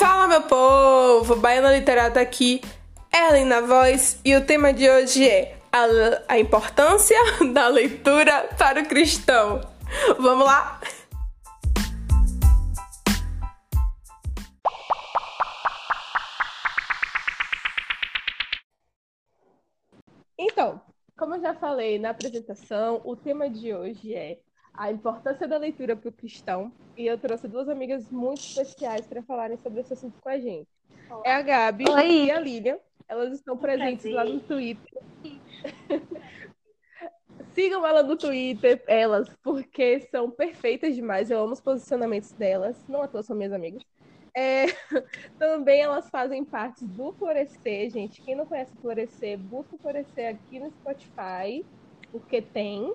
Fala, meu povo! Baiana Literata aqui, Ellen na voz, e o tema de hoje é a, a importância da leitura para o cristão. Vamos lá? Então, como eu já falei na apresentação, o tema de hoje é a importância da leitura para o cristão. E eu trouxe duas amigas muito especiais para falarem sobre esse assunto com a gente. Olá. É a Gabi Oi. e a Lilian. Elas estão presentes Prazer. lá no Twitter. Sigam ela no Twitter, elas, porque são perfeitas demais. Eu amo os posicionamentos delas. Não à toa são minhas amigas. É, também elas fazem parte do Florescer, gente. Quem não conhece o Florescer, busca o Florescer aqui no Spotify, porque tem.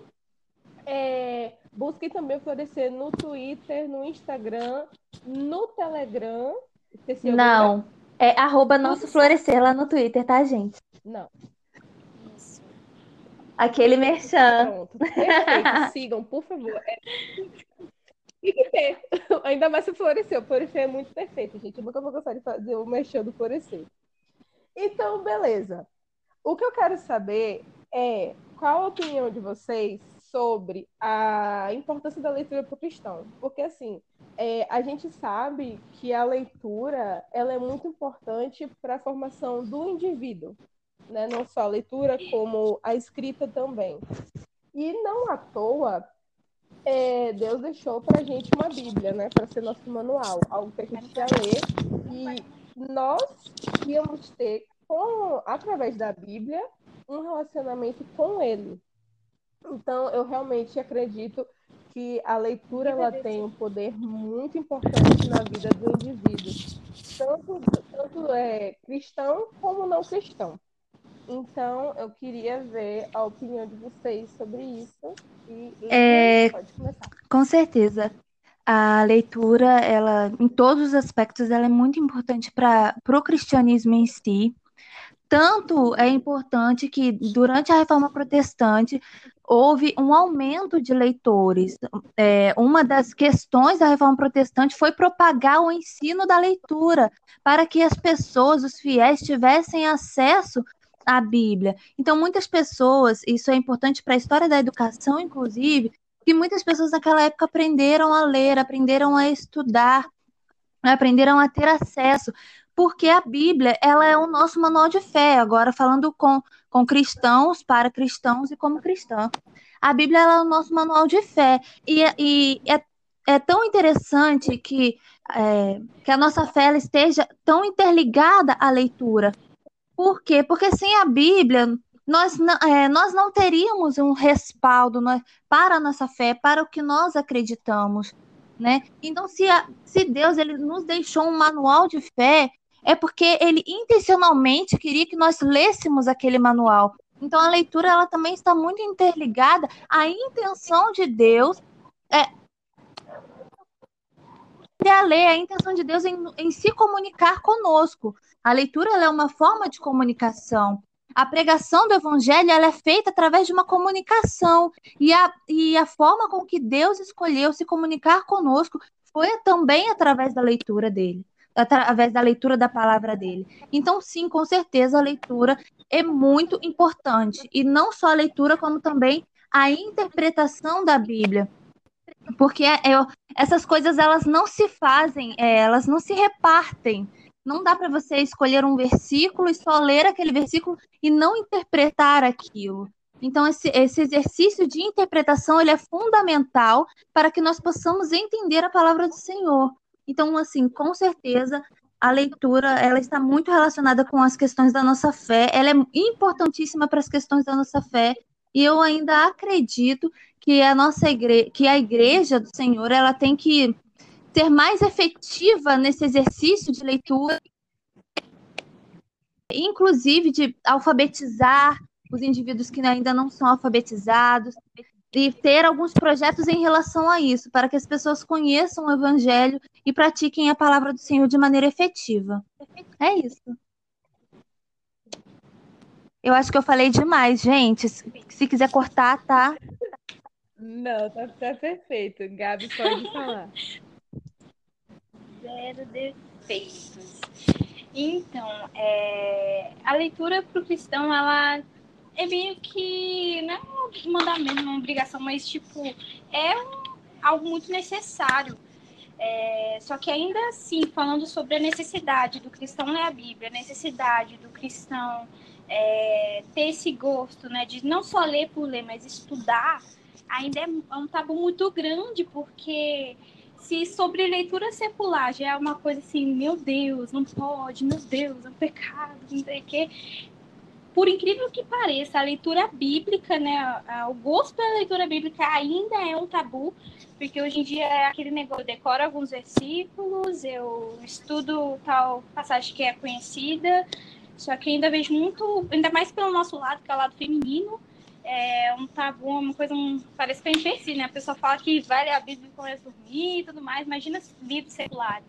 É, busquem também Florescer no Twitter, no Instagram, no Telegram. Não, é arroba nosso Florescer lá no Twitter, tá, gente? Não. Aquele merchan. Pronto, perfeito. Sigam, por favor. É... Tem que ter. Ainda mais se florescer. O florescer é muito perfeito, gente. Eu nunca vou gostar de fazer o merchan do florescer. Então, beleza. O que eu quero saber é qual a opinião de vocês sobre a importância da leitura para o cristão. Porque, assim, é, a gente sabe que a leitura ela é muito importante para a formação do indivíduo. Né? Não só a leitura, como a escrita também. E não à toa, é, Deus deixou para a gente uma Bíblia, né? Para ser nosso manual, algo que a gente ia ler. E nós íamos ter, com, através da Bíblia, um relacionamento com Ele. Então, eu realmente acredito que a leitura ela tem um poder muito importante na vida do indivíduo, tanto, tanto é, cristão como não cristão. Então, eu queria ver a opinião de vocês sobre isso. E, é, pode começar. Com certeza. A leitura, ela, em todos os aspectos, ela é muito importante para o cristianismo em si. Tanto é importante que, durante a Reforma Protestante, houve um aumento de leitores. É, uma das questões da Reforma Protestante foi propagar o ensino da leitura, para que as pessoas, os fiéis, tivessem acesso a Bíblia. Então, muitas pessoas, isso é importante para a história da educação, inclusive, que muitas pessoas naquela época aprenderam a ler, aprenderam a estudar, aprenderam a ter acesso, porque a Bíblia, ela é o nosso manual de fé, agora falando com, com cristãos, para cristãos e como cristã. A Bíblia é o nosso manual de fé, e, e é, é tão interessante que, é, que a nossa fé esteja tão interligada à leitura, por quê? Porque sem a Bíblia, nós não, é, nós não teríamos um respaldo nós, para a nossa fé, para o que nós acreditamos. Né? Então, se, a, se Deus ele nos deixou um manual de fé, é porque ele intencionalmente queria que nós lêssemos aquele manual. Então, a leitura ela também está muito interligada à intenção de Deus é, a ler, a intenção de Deus em, em se comunicar conosco. A leitura é uma forma de comunicação. A pregação do evangelho é feita através de uma comunicação. E a, e a forma com que Deus escolheu se comunicar conosco foi também através da leitura dele através da leitura da palavra dele. Então, sim, com certeza a leitura é muito importante. E não só a leitura, como também a interpretação da Bíblia. Porque é, é, essas coisas elas não se fazem, é, elas não se repartem. Não dá para você escolher um versículo e só ler aquele versículo e não interpretar aquilo. Então, esse, esse exercício de interpretação ele é fundamental para que nós possamos entender a palavra do Senhor. Então, assim, com certeza, a leitura ela está muito relacionada com as questões da nossa fé. Ela é importantíssima para as questões da nossa fé. E eu ainda acredito que a nossa igreja, que a igreja do Senhor, ela tem que ser mais efetiva nesse exercício de leitura, inclusive de alfabetizar os indivíduos que ainda não são alfabetizados e ter alguns projetos em relação a isso, para que as pessoas conheçam o evangelho e pratiquem a palavra do Senhor de maneira efetiva. É isso. Eu acho que eu falei demais, gente. Se quiser cortar, tá? Não, tá, tá perfeito. Gabi, pode falar. Zero de perfeitos. Então, é, a leitura para o cristão, ela é meio que não é mandamento, uma obrigação, mas tipo é um, algo muito necessário. É, só que ainda assim, falando sobre a necessidade do cristão ler a Bíblia, a necessidade do cristão é, ter esse gosto, né, de não só ler por ler, mas estudar, ainda é um tabu muito grande, porque se sobre leitura secular já é uma coisa assim, meu Deus, não pode, meu Deus, é um pecado, não sei o quê. Por incrível que pareça, a leitura bíblica, né, o gosto pela leitura bíblica ainda é um tabu, porque hoje em dia é aquele negócio, eu decoro alguns versículos, eu estudo tal passagem que é conhecida, só que ainda vejo muito, ainda mais pelo nosso lado, que é o lado feminino, é um tabu, uma coisa, um, parece que é empecilho, né? A pessoa fala que vai ler a Bíblia e começa a dormir e tudo mais, imagina livros seculares.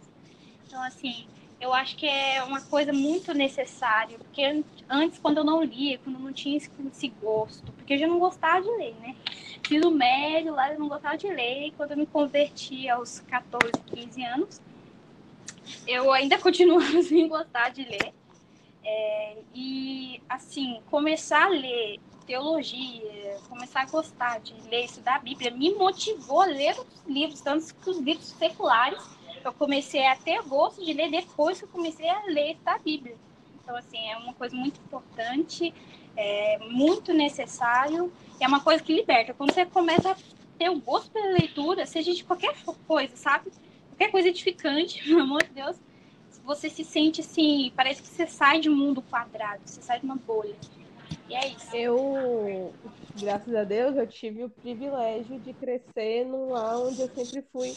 Então, assim, eu acho que é uma coisa muito necessária, porque antes, quando eu não lia, quando eu não tinha esse, gosto, porque eu já não gostava de ler, né? Fiz o médio lá, eu não gostava de ler, e quando eu me converti aos 14, 15 anos, eu ainda continuo sem gostar de ler. É, e, assim, começar a ler teologia, começar a gostar de ler, estudar a Bíblia, me motivou a ler os livros, tanto que os livros seculares, eu comecei a ter gosto de ler depois que eu comecei a ler a Bíblia. Então, assim, é uma coisa muito importante, é muito necessário, é uma coisa que liberta. Quando você começa a ter o gosto pela leitura, seja de qualquer coisa, sabe? Qualquer coisa edificante, pelo amor de Deus, você se sente assim, parece que você sai de um mundo quadrado, você sai de uma bolha. E é isso. Eu, graças a Deus, eu tive o privilégio de crescer num lar onde eu sempre fui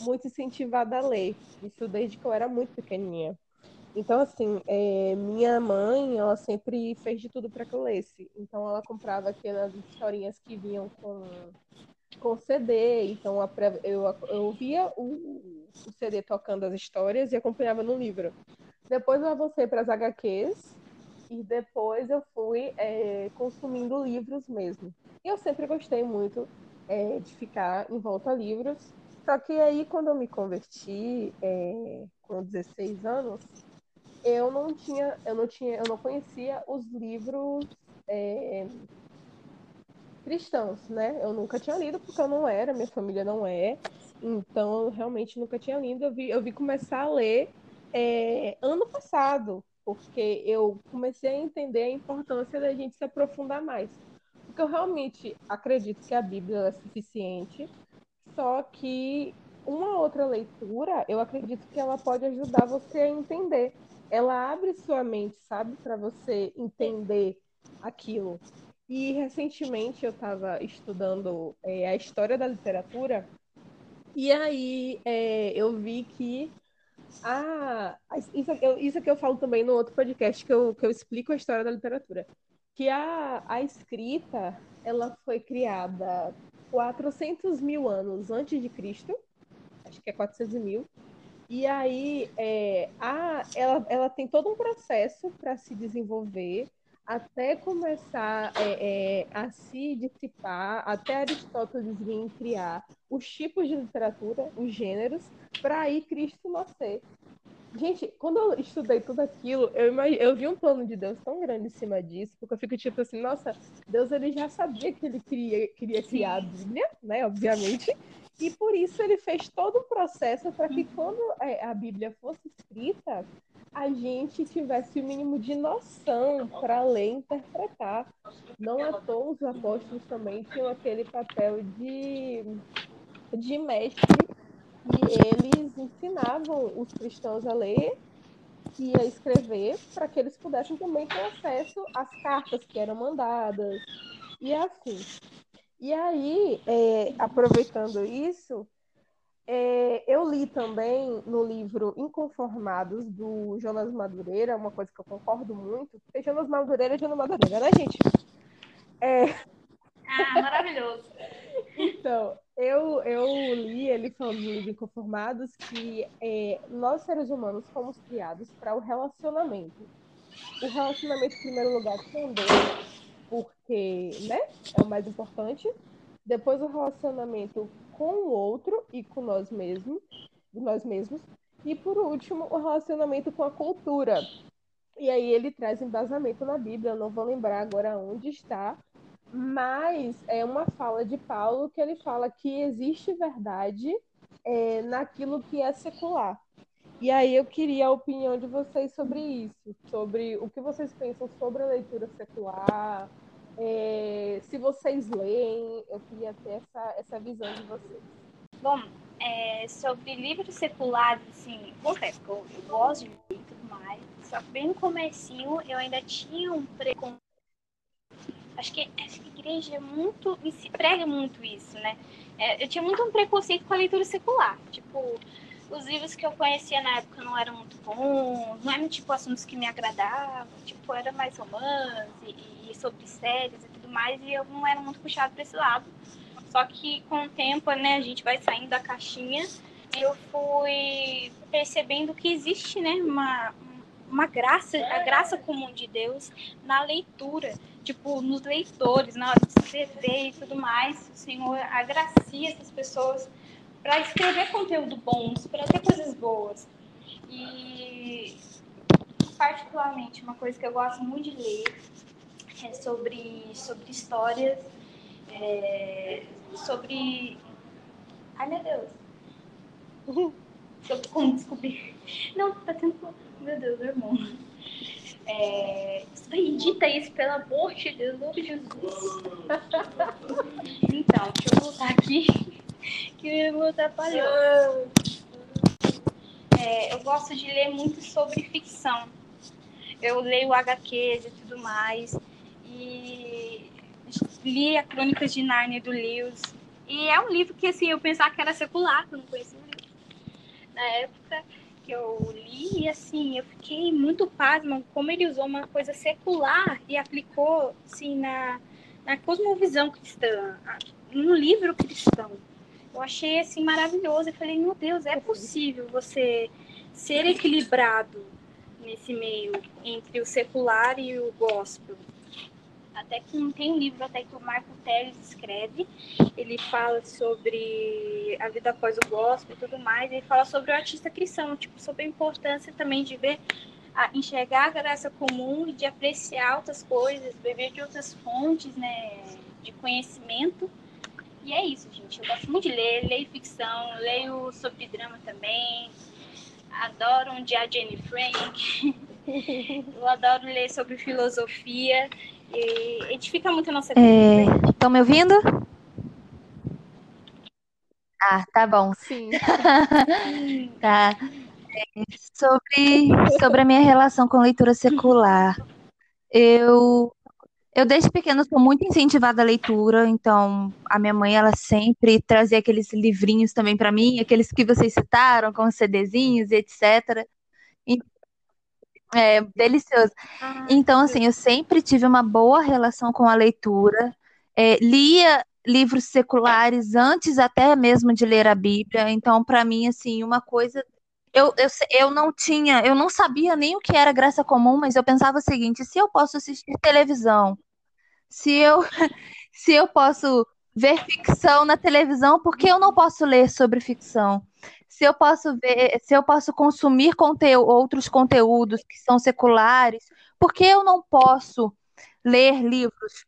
muito incentivada a ler. Isso desde que eu era muito pequenininha. Então, assim, é, minha mãe, ela sempre fez de tudo para que eu lesse. Então, ela comprava aquelas historinhas que vinham com, com CD. Então, eu, eu ouvia o, o CD tocando as histórias e acompanhava no livro. Depois eu avancei para as HQs e depois eu fui é, consumindo livros mesmo. E eu sempre gostei muito é, de ficar em volta a livros. Só que aí, quando eu me converti, é, com 16 anos, eu não tinha, eu não tinha, eu não conhecia os livros é, cristãos, né? Eu nunca tinha lido porque eu não era, minha família não é. Então, eu realmente nunca tinha lido. Eu vi, eu vi começar a ler é, ano passado, porque eu comecei a entender a importância da gente se aprofundar mais. Porque eu realmente acredito que a Bíblia é suficiente, só que uma outra leitura, eu acredito que ela pode ajudar você a entender. Ela abre sua mente, sabe, para você entender aquilo. E recentemente eu estava estudando é, a história da literatura, e aí é, eu vi que ah, isso, eu, isso que eu falo também no outro podcast que eu, que eu explico a história da literatura. Que a, a escrita, ela foi criada 400 mil anos antes de Cristo, acho que é 400 mil, e aí é, a, ela, ela tem todo um processo para se desenvolver até começar é, é, a se dissipar, até Aristóteles vir criar os tipos de literatura, os gêneros, para aí Cristo nascer. Gente, quando eu estudei tudo aquilo, eu, eu vi um plano de Deus tão grande em cima disso, porque eu fico tipo assim, nossa, Deus ele já sabia que ele queria, queria criar a Bíblia, né, obviamente, e por isso ele fez todo o processo para que quando é, a Bíblia fosse escrita, a gente tivesse o mínimo de noção para ler e interpretar. Não à toa os apóstolos também tinham aquele papel de, de mestre e eles ensinavam os cristãos a ler e a escrever para que eles pudessem também ter acesso às cartas que eram mandadas e assim. E aí, é, aproveitando isso, é, eu li também no livro Inconformados, do Jonas Madureira, uma coisa que eu concordo muito, porque Jonas Madureira é Jonas Madureira, né, gente? É... Ah, maravilhoso. então, eu, eu li ele falando no livro Inconformados que é, nós, seres humanos, fomos criados para o relacionamento. O relacionamento, em primeiro lugar, com Deus, porque né, é o mais importante. Depois, o relacionamento com o outro e com nós mesmos, nós mesmos. E por último, o relacionamento com a cultura. E aí ele traz embasamento na Bíblia, eu não vou lembrar agora onde está, mas é uma fala de Paulo que ele fala que existe verdade é, naquilo que é secular. E aí eu queria a opinião de vocês sobre isso, sobre o que vocês pensam sobre a leitura secular, é, se vocês leem, eu queria ter essa, essa visão de vocês. Bom, é, sobre livros seculares, assim, confesso que eu, eu gosto de ler tudo mais, só que bem no comecinho eu ainda tinha um preconceito. Acho que, que a igreja é muito, se prega muito isso, né? É, eu tinha muito um preconceito com a leitura secular. Tipo, os livros que eu conhecia na época não eram muito bons, não eram tipo assuntos que me agradavam, tipo, era mais romance e, e sobre séries e tudo mais, e eu não era muito puxado para esse lado. Só que com o tempo, né, a gente vai saindo da caixinha, eu fui percebendo que existe, né, uma, uma graça, a graça comum de Deus na leitura, tipo, nos leitores, na hora de escrever e tudo mais. O Senhor agracia essas pessoas para escrever conteúdo bom, para ter coisas boas. E, particularmente, uma coisa que eu gosto muito de ler é sobre, sobre histórias, é, sobre. Ai, meu Deus! Sobre como descobrir. Não, tá tendo. Meu Deus, irmão. É... Edita isso, pelo amor de Deus, nome Jesus. Então, deixa eu voltar aqui que me atrapalhou. É, eu gosto de ler muito sobre ficção. Eu leio HQs e tudo mais. E li a Crônicas de Nárnia do Lewis. E é um livro que assim, eu pensava que era secular, que eu não conhecia. Na época que eu li, e assim, eu fiquei muito pasma como ele usou uma coisa secular e aplicou assim, na, na cosmovisão cristã, num livro cristão. Eu achei assim maravilhoso. Eu falei, meu Deus, é possível você ser equilibrado nesse meio entre o secular e o gospel. Até que tem um livro até que o Marco Teles escreve, ele fala sobre a vida após o gospel e tudo mais, ele fala sobre o artista cristão, tipo, sobre a importância também de ver, a, enxergar a graça comum e de apreciar outras coisas, beber de outras fontes, né, de conhecimento, e é isso, gente. Eu gosto muito de ler, leio ficção, leio sobre drama também. Adoro um dia Jenny Frank. Eu adoro ler sobre filosofia. E edifica muito a nossa vida. Estão é... me ouvindo? Ah, tá bom. Sim. tá. É, sobre, sobre a minha relação com leitura secular. Eu eu desde pequena sou muito incentivada à leitura, então a minha mãe ela sempre trazia aqueles livrinhos também para mim, aqueles que vocês citaram, com CDzinhos e etc. E, é delicioso. Ah, então assim, eu sempre tive uma boa relação com a leitura, é, lia livros seculares antes até mesmo de ler a Bíblia, então para mim assim uma coisa eu, eu, eu não tinha, eu não sabia nem o que era graça comum, mas eu pensava o seguinte: se eu posso assistir televisão se eu, se eu posso ver ficção na televisão, por que eu não posso ler sobre ficção? Se eu posso ver, se eu posso consumir outros conteúdos que são seculares, por que eu não posso ler livros?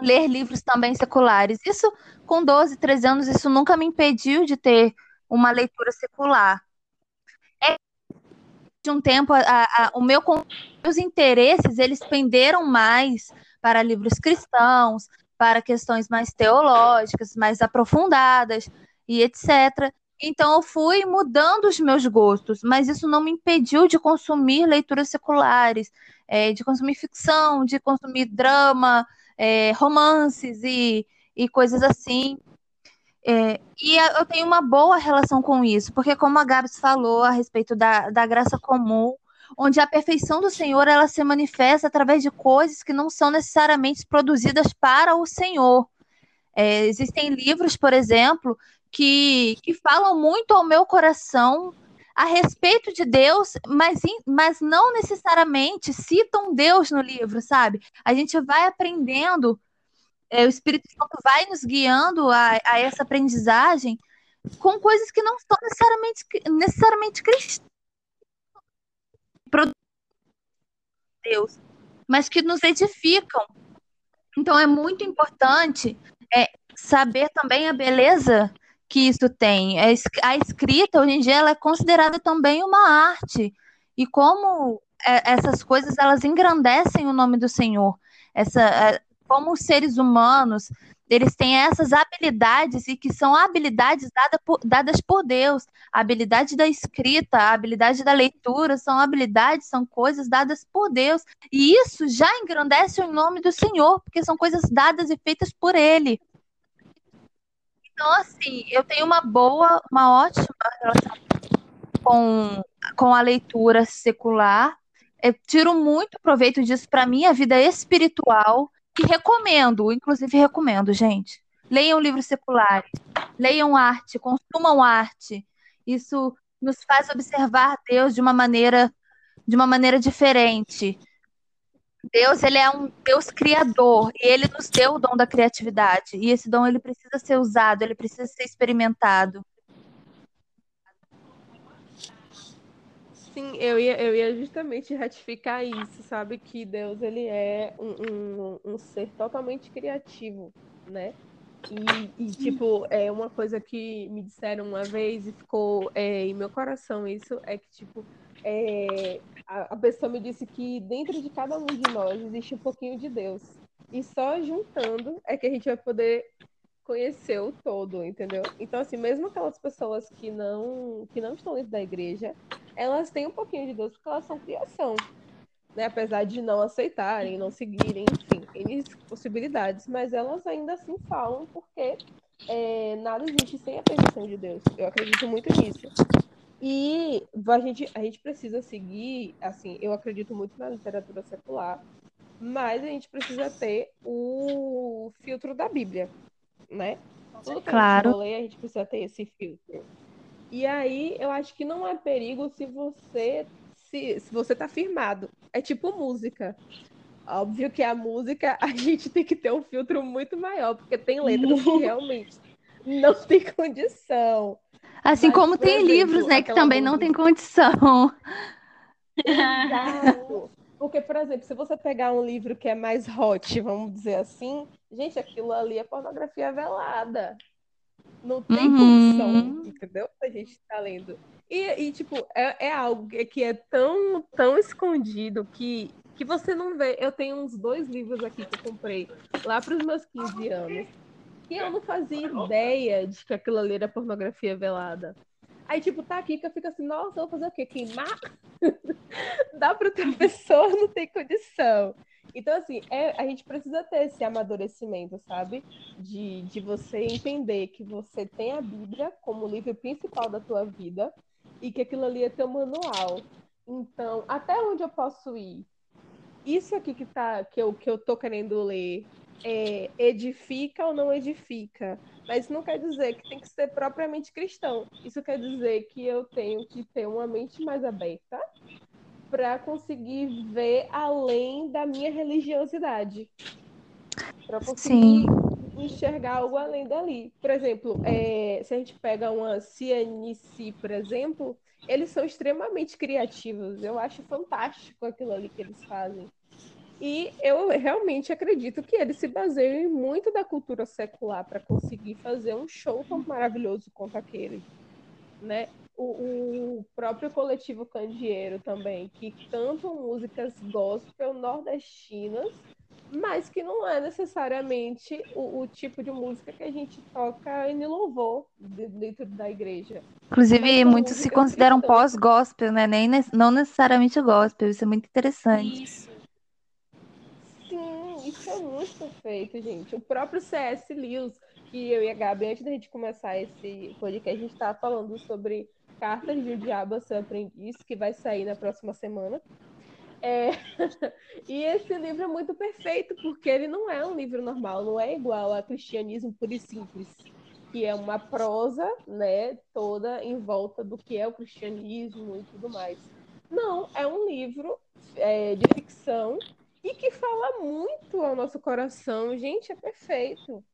Ler livros também seculares. Isso, com 12, 13 anos, isso nunca me impediu de ter uma leitura secular. É, de um tempo, a, a, o meu, meus interesses, eles penderam mais para livros cristãos, para questões mais teológicas, mais aprofundadas e etc. Então eu fui mudando os meus gostos, mas isso não me impediu de consumir leituras seculares, é, de consumir ficção, de consumir drama, é, romances e, e coisas assim. É, e eu tenho uma boa relação com isso, porque como a Gabs falou a respeito da, da graça comum, onde a perfeição do Senhor ela se manifesta através de coisas que não são necessariamente produzidas para o Senhor. É, existem livros, por exemplo, que, que falam muito ao meu coração a respeito de Deus, mas, mas não necessariamente citam Deus no livro, sabe? A gente vai aprendendo, é, o Espírito Santo vai nos guiando a, a essa aprendizagem com coisas que não são necessariamente, necessariamente cristãs. Deus, mas que nos edificam. Então é muito importante é, saber também a beleza que isso tem. É a escrita, hoje em dia, ela é considerada também uma arte. E como é, essas coisas, elas engrandecem o nome do Senhor. Essa, é, como os seres humanos, eles têm essas habilidades e que são habilidades dada por, dadas por Deus. A habilidade da escrita, a habilidade da leitura, são habilidades, são coisas dadas por Deus. E isso já engrandece o nome do Senhor, porque são coisas dadas e feitas por Ele. Então, assim, eu tenho uma boa, uma ótima relação com, com a leitura secular. Eu tiro muito proveito disso para minha vida espiritual e recomendo, inclusive recomendo, gente. Leiam livros seculares, leiam arte, consumam arte. Isso nos faz observar Deus de uma maneira de uma maneira diferente. Deus, ele é um Deus criador e ele nos deu o dom da criatividade. E esse dom ele precisa ser usado, ele precisa ser experimentado. Sim, eu ia, eu ia justamente ratificar isso, sabe? Que Deus ele é um, um, um ser totalmente criativo, né? E, e, tipo, é uma coisa que me disseram uma vez e ficou é, em meu coração isso, é que, tipo, é, a, a pessoa me disse que dentro de cada um de nós existe um pouquinho de Deus. E só juntando é que a gente vai poder conhecer o todo, entendeu? Então, assim, mesmo aquelas pessoas que não, que não estão dentro da igreja, elas têm um pouquinho de Deus porque elas são criação. Né? Apesar de não aceitarem, não seguirem, enfim, N possibilidades, mas elas ainda assim falam porque é, nada existe sem a permissão de Deus. Eu acredito muito nisso. E a gente, a gente precisa seguir, assim, eu acredito muito na literatura secular, mas a gente precisa ter o filtro da Bíblia, né? Tudo que claro. a gente ler, a gente precisa ter esse filtro. E aí eu acho que não é perigo se você se, se você tá firmado. É tipo música. Óbvio que a música a gente tem que ter um filtro muito maior, porque tem letras que realmente não tem condição. Assim Mas, como tem exemplo, livros, né, que também música... não tem condição. Exato. Porque, por exemplo, se você pegar um livro que é mais hot, vamos dizer assim, gente, aquilo ali é pornografia velada. Não tem uhum. condição, entendeu? A gente tá lendo. E, e tipo, é, é, algo que é tão, tão escondido que, que você não vê. Eu tenho uns dois livros aqui que eu comprei lá para os meus 15 anos. E eu não fazia ideia de que aquilo ali era pornografia velada. Aí, tipo, tá aqui que eu fico assim, nossa, eu vou fazer o quê? Queimar? Dá para outra pessoa, não tem condição. Então, assim, é, a gente precisa ter esse amadurecimento, sabe? De, de você entender que você tem a Bíblia como livro principal da tua vida e que aquilo ali é teu manual. Então, até onde eu posso ir? Isso aqui que, tá, que, eu, que eu tô querendo ler é, edifica ou não edifica? Mas não quer dizer que tem que ser propriamente cristão. Isso quer dizer que eu tenho que ter uma mente mais aberta para conseguir ver além da minha religiosidade. Para conseguir Sim. enxergar algo além dali. Por exemplo, é, se a gente pega uma CNC, por exemplo, eles são extremamente criativos. Eu acho fantástico aquilo ali que eles fazem. E eu realmente acredito que eles se baseiam muito da cultura secular para conseguir fazer um show tão maravilhoso quanto aquele. Né? O, o, próprio coletivo Candeeiro também, que cantam músicas gospel nordestinas, mas que não é necessariamente o, o tipo de música que a gente toca em louvor dentro da igreja. Inclusive, muitos se consideram pós-gospel, né? Nem, não necessariamente gospel, isso é muito interessante. Isso. Sim, isso é muito perfeito, gente. O próprio C.S. Lewis, que eu e a Gabi, antes da gente começar esse podcast, a gente estava falando sobre Cartas de o Diabo a Seu Aprendiz, que vai sair na próxima semana. É... e esse livro é muito perfeito, porque ele não é um livro normal, não é igual a Cristianismo Puro e Simples, que é uma prosa, né, toda em volta do que é o cristianismo e tudo mais. Não, é um livro é, de ficção e que fala muito ao nosso coração. Gente, é perfeito.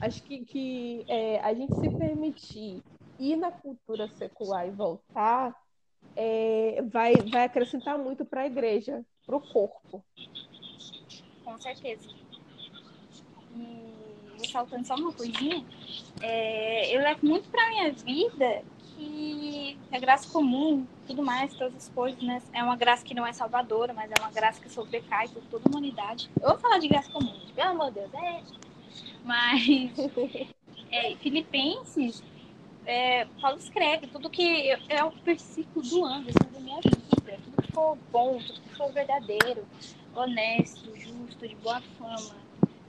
Acho que, que é, a gente se permitir ir na cultura secular e voltar é, vai, vai acrescentar muito para a igreja, para o corpo. Com certeza. E ressaltando só uma coisinha, é, eu levo muito para minha vida que a graça comum, tudo mais, todas as coisas, né? É uma graça que não é salvadora, mas é uma graça que sobrecai por toda a humanidade. Eu vou falar de graça comum, pelo amor de Deus, é. Mas é, Filipenses, é, Paulo escreve tudo que é o versículo do ano, assim, da minha vida, tudo que for bom, tudo que for verdadeiro, honesto, justo, de boa fama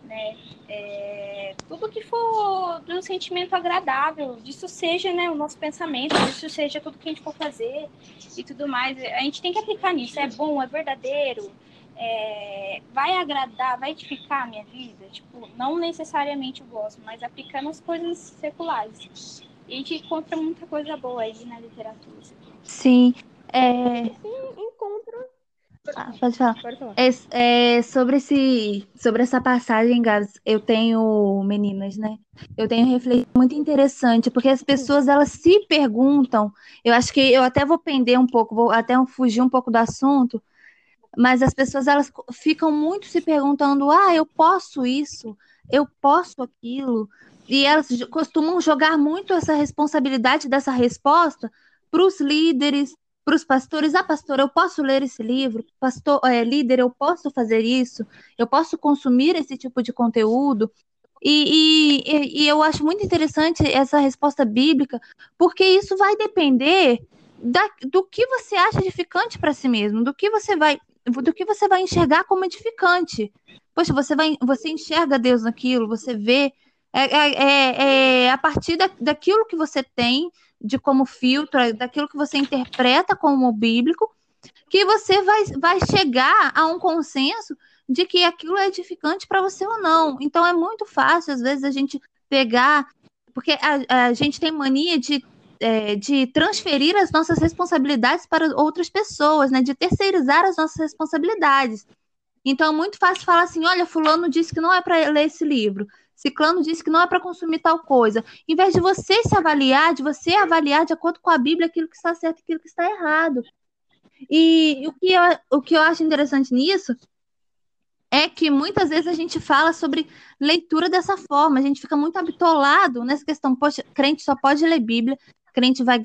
né? É, tudo que for de um sentimento agradável, disso seja né, o nosso pensamento, disso seja tudo que a gente for fazer e tudo mais. A gente tem que aplicar nisso. É bom, é verdadeiro, é, vai agradar, vai edificar a minha vida? Tipo, não necessariamente eu gosto, mas aplicando as coisas seculares. E a gente encontra muita coisa boa aí na literatura. Sim. É... Sim, encontra ah, pode falar. Pode falar. É, é, sobre, esse, sobre essa passagem, Gabs, eu tenho, meninas, né? Eu tenho refletido muito interessante, porque as pessoas, elas se perguntam, eu acho que eu até vou pender um pouco, vou até fugir um pouco do assunto, mas as pessoas, elas ficam muito se perguntando, ah, eu posso isso, eu posso aquilo, e elas costumam jogar muito essa responsabilidade dessa resposta para os líderes, para os pastores, ah, pastor, eu posso ler esse livro, pastor, é, líder, eu posso fazer isso, eu posso consumir esse tipo de conteúdo. E, e, e eu acho muito interessante essa resposta bíblica, porque isso vai depender da, do que você acha edificante para si mesmo, do que você vai do que você vai enxergar como edificante. Poxa, você vai, você enxerga Deus naquilo, você vê é, é, é, é a partir da, daquilo que você tem de como filtro, daquilo que você interpreta como bíblico, que você vai, vai chegar a um consenso de que aquilo é edificante para você ou não. Então é muito fácil, às vezes, a gente pegar, porque a, a gente tem mania de, é, de transferir as nossas responsabilidades para outras pessoas, né? De terceirizar as nossas responsabilidades. Então é muito fácil falar assim: olha, fulano disse que não é para ler esse livro. Ciclano disse que não é para consumir tal coisa. Em vez de você se avaliar, de você avaliar de acordo com a Bíblia aquilo que está certo e aquilo que está errado. E o que, eu, o que eu acho interessante nisso é que muitas vezes a gente fala sobre leitura dessa forma, a gente fica muito habitolado nessa questão, poxa, crente só pode ler Bíblia, crente vai,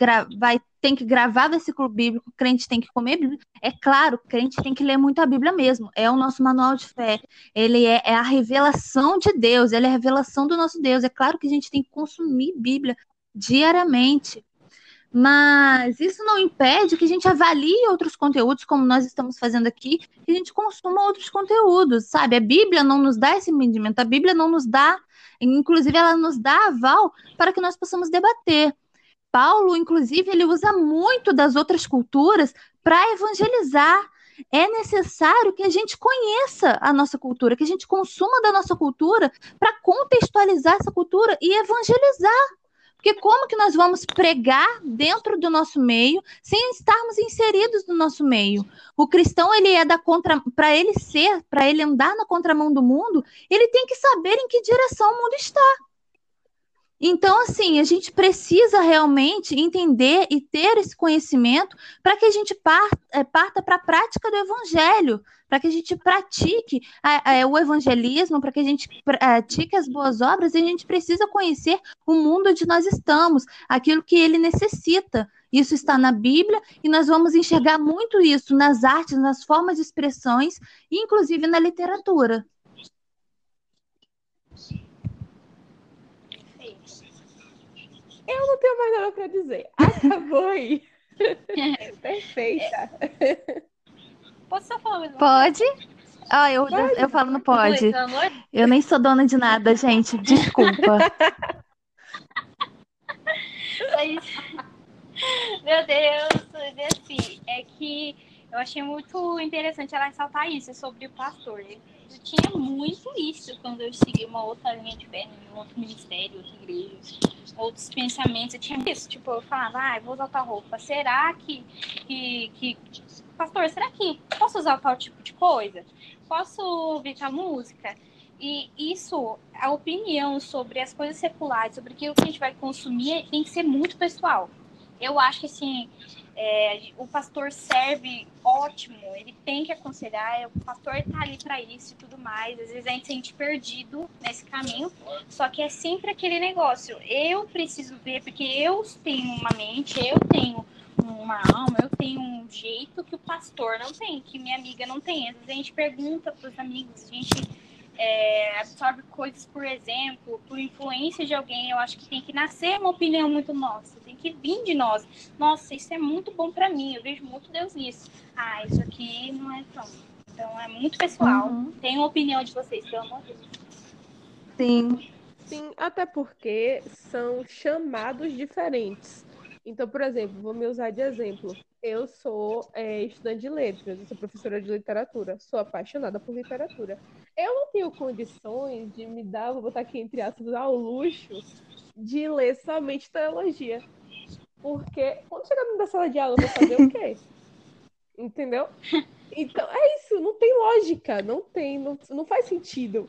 tem que gravar versículo bíblico, crente tem que comer. É claro, crente tem que ler muito a Bíblia mesmo. É o nosso manual de fé. Ele é, é, a revelação de Deus, ele é a revelação do nosso Deus. É claro que a gente tem que consumir Bíblia diariamente. Mas isso não impede que a gente avalie outros conteúdos, como nós estamos fazendo aqui, que a gente consuma outros conteúdos, sabe? A Bíblia não nos dá esse entendimento, a Bíblia não nos dá, inclusive ela nos dá aval para que nós possamos debater. Paulo, inclusive, ele usa muito das outras culturas para evangelizar. É necessário que a gente conheça a nossa cultura, que a gente consuma da nossa cultura para contextualizar essa cultura e evangelizar. Porque como que nós vamos pregar dentro do nosso meio sem estarmos inseridos no nosso meio? O cristão, ele é da contra para ele ser, para ele andar na contramão do mundo, ele tem que saber em que direção o mundo está. Então, assim, a gente precisa realmente entender e ter esse conhecimento para que a gente parta, é, parta para a prática do evangelho, para que a gente pratique é, o evangelismo, para que a gente pratique as boas obras, e a gente precisa conhecer o mundo onde nós estamos, aquilo que ele necessita. Isso está na Bíblia e nós vamos enxergar muito isso nas artes, nas formas de expressões, inclusive na literatura. Eu não tenho mais nada para dizer. Acabou aí. Perfeita. Posso só falar mais Pode? Ah, eu, eu, eu falo no pode. Eu nem sou dona de nada, gente. Desculpa. Mas, meu Deus, assim, é que eu achei muito interessante ela ressaltar isso sobre o pastor. Eu tinha muito isso quando eu segui uma outra linha de fé, um outro ministério, outra igreja outros pensamentos. Eu tinha isso, tipo, eu falava, ah, eu vou usar tal roupa. Será que, que, que, pastor, será que posso usar tal tipo de coisa? Posso ouvir tal música? E isso, a opinião sobre as coisas seculares, sobre aquilo que a gente vai consumir, tem que ser muito pessoal. Eu acho que, assim, é, o pastor serve ótimo, ele tem que aconselhar, o pastor está ali para isso e tudo mais. Às vezes a gente se sente perdido nesse caminho, só que é sempre aquele negócio. Eu preciso ver, porque eu tenho uma mente, eu tenho uma alma, eu tenho um jeito que o pastor não tem, que minha amiga não tem. Às vezes a gente pergunta para os amigos, a gente é, absorve coisas, por exemplo, por influência de alguém. Eu acho que tem que nascer uma opinião muito nossa, que vir de nós. Nossa, isso é muito bom para mim, eu vejo muito Deus nisso. Ah, isso aqui não é tão. Então é muito pessoal. Uhum. Tem uma opinião de vocês, pelo amor de Deus. Sim. Sim, até porque são chamados diferentes. Então, por exemplo, vou me usar de exemplo. Eu sou é, estudante de letras, eu sou professora de literatura, sou apaixonada por literatura. Eu não tenho condições de me dar, vou botar aqui entre aspas, ao luxo de ler somente teologia. Porque quando chegar na sala de aula, eu vou fazer o quê? Entendeu? Então, é isso, não tem lógica, não tem, não, não faz sentido.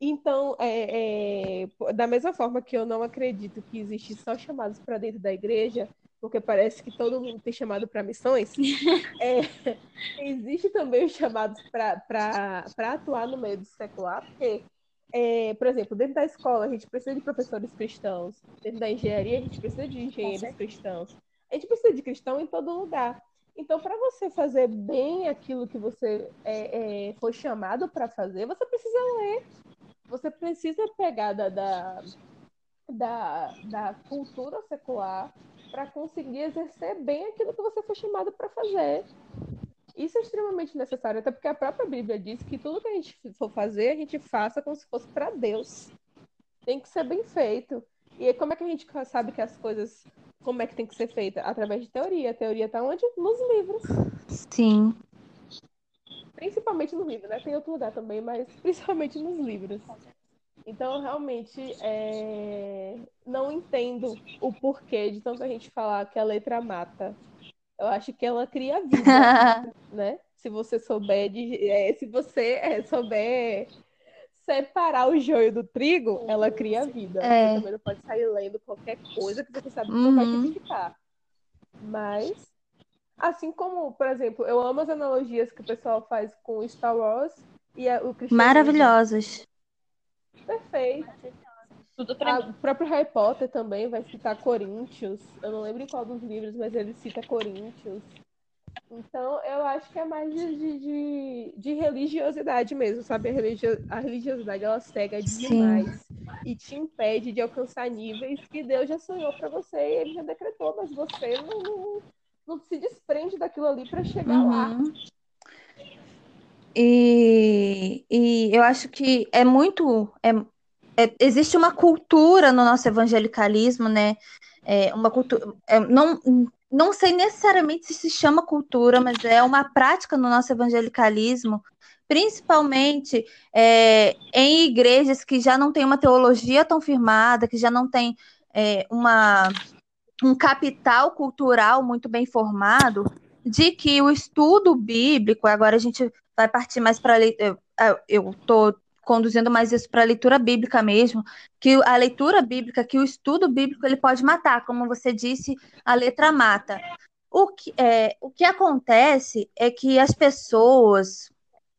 Então, é, é, da mesma forma que eu não acredito que existe só chamados para dentro da igreja, porque parece que todo mundo tem chamado para missões, é, existe também os chamados para atuar no meio do secular, porque, é, por exemplo, dentro da escola a gente precisa de professores cristãos, dentro da engenharia a gente precisa de engenheiros cristãos, a gente precisa de cristão em todo lugar. Então, para você fazer bem aquilo que você é, é foi chamado para fazer, você precisa ler você precisa pegar da, da, da, da cultura secular para conseguir exercer bem aquilo que você foi chamado para fazer. Isso é extremamente necessário, até porque a própria Bíblia diz que tudo que a gente for fazer, a gente faça como se fosse para Deus. Tem que ser bem feito. E como é que a gente sabe que as coisas, como é que tem que ser feita? Através de teoria. A teoria está onde? Nos livros. Sim. Principalmente no livro, né? Tem outro lugar também, mas principalmente nos livros. Então, realmente, é... não entendo o porquê de tanta gente falar que a letra mata. Eu acho que ela cria vida, né? Se você souber de, é, se você é, souber separar o joio do trigo, ela cria vida. É. Você também não pode sair lendo qualquer coisa que você sabe que uhum. não vai criticar. Mas Assim como, por exemplo, eu amo as analogias que o pessoal faz com Star Wars e o. Maravilhosas. Perfeito. Tudo pra a, O próprio Harry Potter também vai citar Coríntios. Eu não lembro em qual dos livros, mas ele cita Coríntios. Então, eu acho que é mais de, de, de religiosidade mesmo, sabe? A, religio, a religiosidade, ela cega demais Sim. e te impede de alcançar níveis que Deus já sonhou para você e Ele já decretou, mas você não, não, não se desprende daquilo ali para chegar uhum. lá. E, e eu acho que é muito. É, é, existe uma cultura no nosso evangelicalismo, né? É uma cultura. É, não, não sei necessariamente se se chama cultura, mas é uma prática no nosso evangelicalismo, principalmente é, em igrejas que já não têm uma teologia tão firmada, que já não tem é, uma um capital cultural muito bem formado de que o estudo bíblico, agora a gente vai partir mais para eu estou conduzindo mais isso para a leitura bíblica mesmo, que a leitura bíblica, que o estudo bíblico ele pode matar, como você disse, a letra mata. O que, é, o que acontece é que as pessoas,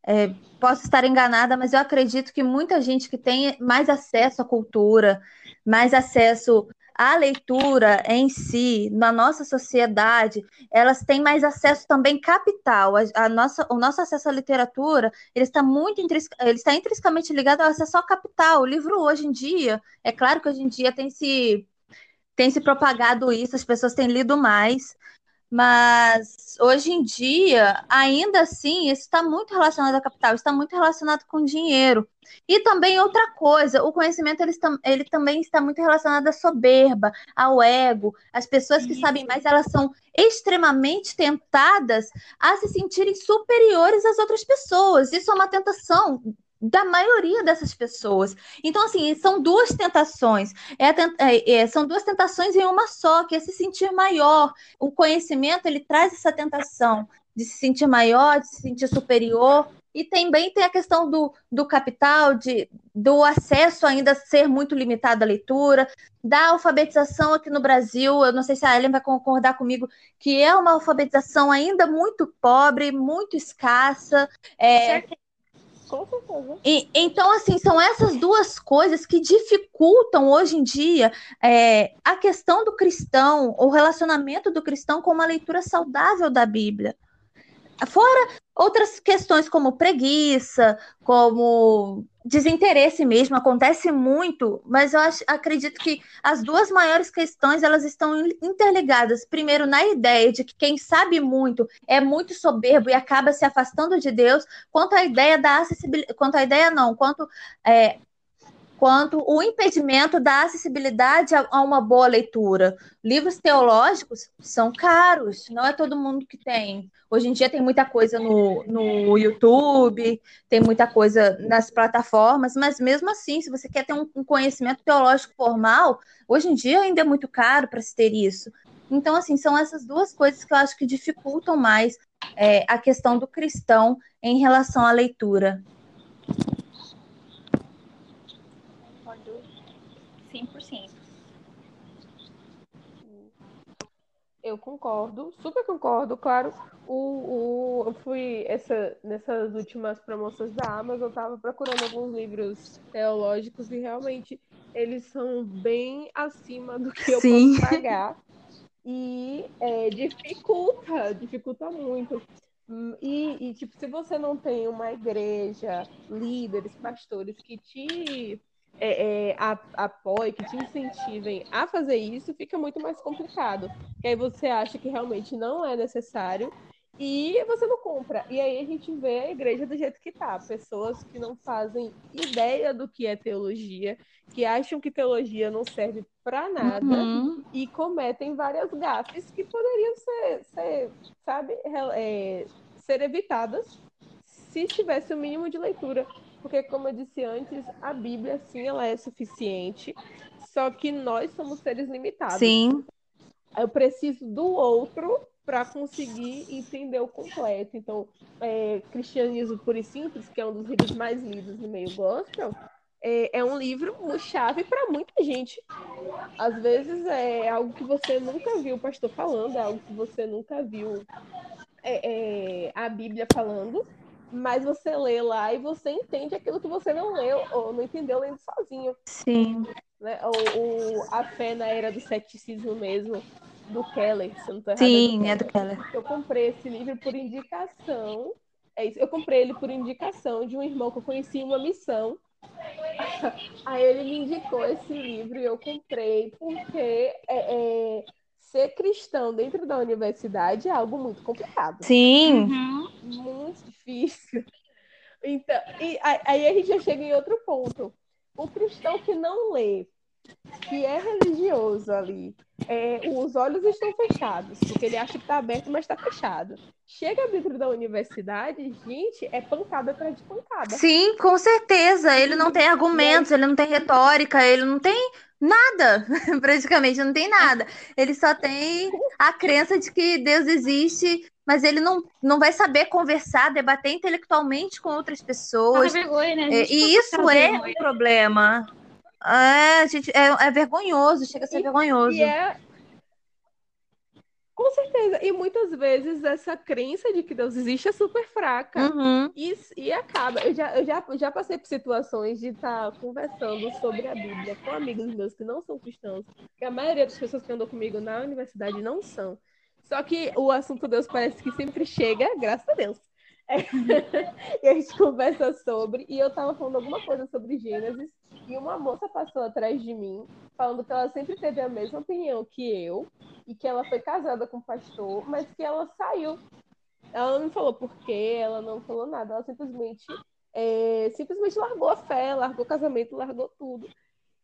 é, posso estar enganada, mas eu acredito que muita gente que tem mais acesso à cultura, mais acesso a leitura em si, na nossa sociedade, elas têm mais acesso também capital. A, a nossa, o nosso acesso à literatura, ele está muito ele está intrinsecamente ligado ao acesso ao capital. O livro hoje em dia, é claro que hoje em dia tem se tem se propagado isso, as pessoas têm lido mais, mas hoje em dia, ainda assim, isso está muito relacionado a capital, está muito relacionado com dinheiro. E também outra coisa, o conhecimento ele, ele também está muito relacionado à soberba, ao ego. As pessoas que isso. sabem mais, elas são extremamente tentadas a se sentirem superiores às outras pessoas. Isso é uma tentação da maioria dessas pessoas. Então, assim, são duas tentações. É, é, é, são duas tentações em uma só, que é se sentir maior. O conhecimento, ele traz essa tentação de se sentir maior, de se sentir superior. e também tem a questão do, do capital, de, do acesso ainda ser muito limitado à leitura, da alfabetização aqui no Brasil. Eu não sei se a Ellen vai concordar comigo, que é uma alfabetização ainda muito pobre, muito escassa. É, E, então, assim, são essas duas coisas que dificultam hoje em dia é, a questão do cristão, o relacionamento do cristão com uma leitura saudável da Bíblia. Fora outras questões como preguiça, como desinteresse mesmo, acontece muito, mas eu acho, acredito que as duas maiores questões elas estão interligadas. Primeiro, na ideia de que quem sabe muito é muito soberbo e acaba se afastando de Deus, quanto à ideia da acessibilidade, quanto à ideia não, quanto é, quanto o impedimento da acessibilidade a, uma boa leitura. Livros teológicos são caros, não é todo mundo que tem. Hoje em dia tem muita coisa no, no YouTube, tem muita coisa nas plataformas, mas mesmo assim, se você quer ter um, um conhecimento teológico formal, hoje em dia ainda é muito caro para se ter isso. Então, assim, são essas duas coisas que eu acho que dificultam mais é, a questão do cristão em relação à leitura. 100%. Eu concordo, super concordo. Claro, o, o, eu fui essa, nessas últimas promoções da Amazon, eu estava procurando alguns livros teológicos e realmente eles são bem acima do que eu Sim. posso pagar. E é, dificulta, dificulta muito. E, e, tipo, se você não tem uma igreja, líderes, pastores que te é, é, apoie, que te incentivem a fazer isso, fica muito mais complicado. Que aí você acha que realmente não é necessário e você não compra. E aí a gente vê a igreja do jeito que tá. Pessoas que não fazem ideia do que é teologia, que acham que teologia não serve para nada uhum. e cometem várias gafes que poderiam ser, ser sabe, é, ser evitadas se tivesse o mínimo de leitura porque como eu disse antes, a Bíblia sim ela é suficiente, só que nós somos seres limitados. Sim. Eu preciso do outro para conseguir entender o completo. Então, é, Cristianismo Puro e Simples, que é um dos livros mais lidos no meio gospel, é, é um livro chave para muita gente. Às vezes é algo que você nunca viu o pastor falando, é algo que você nunca viu é, é a Bíblia falando, mas você lê lá e você entende aquilo que você não leu ou não entendeu lendo sozinho. Sim. Né? A fé na era do ceticismo mesmo, do Keller, se não errado. Sim, é do, é do Keller. Eu comprei esse livro por indicação. É isso, eu comprei ele por indicação de um irmão que eu conheci em uma missão. Aí ele me indicou esse livro e eu comprei porque é, é ser cristão dentro da universidade é algo muito complicado. Sim. Uhum. Muito difícil. Então, e aí a gente já chega em outro ponto. O cristão que não lê, que é religioso ali, é, os olhos estão fechados, porque ele acha que está aberto, mas está fechado. Chega dentro da universidade, gente, é pancada atrás de pancada. Sim, com certeza. Ele não tem argumentos, ele não tem retórica, ele não tem nada, praticamente, não tem nada. Ele só tem a crença de que Deus existe, mas ele não, não vai saber conversar, debater intelectualmente com outras pessoas. Vergonha, né? É, e isso é um problema. É, gente, é, é vergonhoso, chega a ser e, vergonhoso. E é, com certeza. E muitas vezes essa crença de que Deus existe é super fraca. Uhum. E, e acaba. Eu já, eu, já, já passei por situações de estar tá conversando sobre a Bíblia com amigos meus que não são cristãos, que a maioria das pessoas que andam comigo na universidade não são. Só que o assunto Deus parece que sempre chega, graças a Deus. É. e a gente conversa sobre. E eu tava falando alguma coisa sobre Gênesis. E uma moça passou atrás de mim, falando que ela sempre teve a mesma opinião que eu. E que ela foi casada com o pastor, mas que ela saiu. Ela não falou por quê, ela não falou nada. Ela simplesmente, é, simplesmente largou a fé, largou o casamento, largou tudo.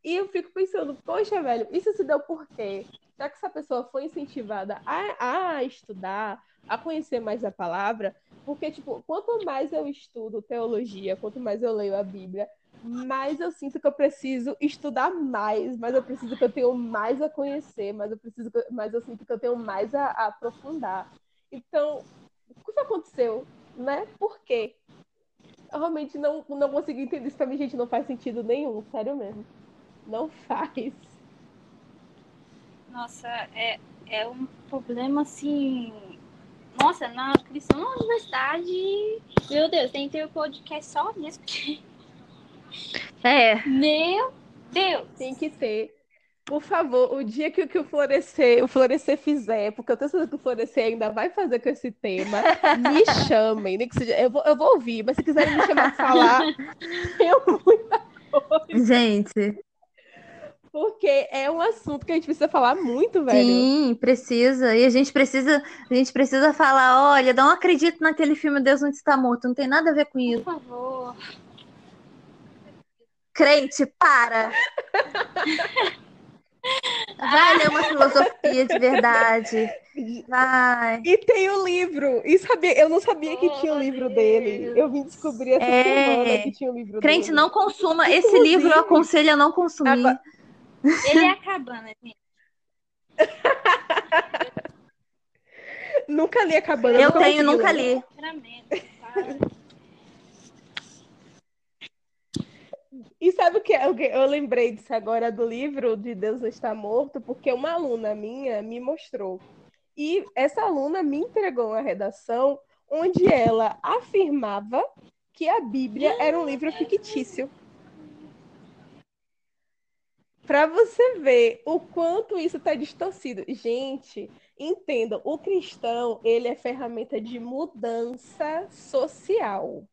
E eu fico pensando, poxa, velho, isso se deu por quê? Será que essa pessoa foi incentivada a, a estudar, a conhecer mais a palavra? Porque, tipo, quanto mais eu estudo teologia, quanto mais eu leio a Bíblia, mais eu sinto que eu preciso estudar mais, mais eu preciso que eu tenho mais a conhecer, mais eu preciso mais eu sinto que eu tenho mais a, a aprofundar. Então, o que aconteceu, né? Por quê? realmente não, não consigo entender isso pra mim, gente. Não faz sentido nenhum, sério mesmo. Não faz. Nossa, é, é um problema assim. Nossa, na inscrição na universidade. Meu Deus, tem que ter um podcast só nisso. É. Meu Deus! Tem que ter. Por favor, o dia que, que o Florescer, o Florescer fizer, porque eu tenho certeza que o Florescer ainda vai fazer com esse tema, me chamem. Nem que seja, eu, vou, eu vou ouvir, mas se quiserem me chamar para falar, eu muita coisa. Gente. Porque é um assunto que a gente precisa falar muito, velho. Sim, precisa. E a gente precisa, a gente precisa falar, olha, não acredito naquele filme Deus não está morto, não tem nada a ver com isso. Por favor. Crente, para. Vai ler uma filosofia de verdade. Vai. E tem o livro. E sabia, eu não sabia que tinha o livro dele. Eu vim descobrir essa é... semana que tinha o livro Crente, dele. não consuma. Inclusive, Esse livro eu aconselho a não consumir. Agora... Ele é a cabana, gente. nunca li a cabana. Eu tenho, nunca li. E sabe o que eu lembrei disso agora do livro de Deus está morto, porque uma aluna minha me mostrou. E essa aluna me entregou uma redação onde ela afirmava que a Bíblia era um livro fictício. Para você ver o quanto isso está distorcido. Gente, entendam, o cristão, ele é ferramenta de mudança social.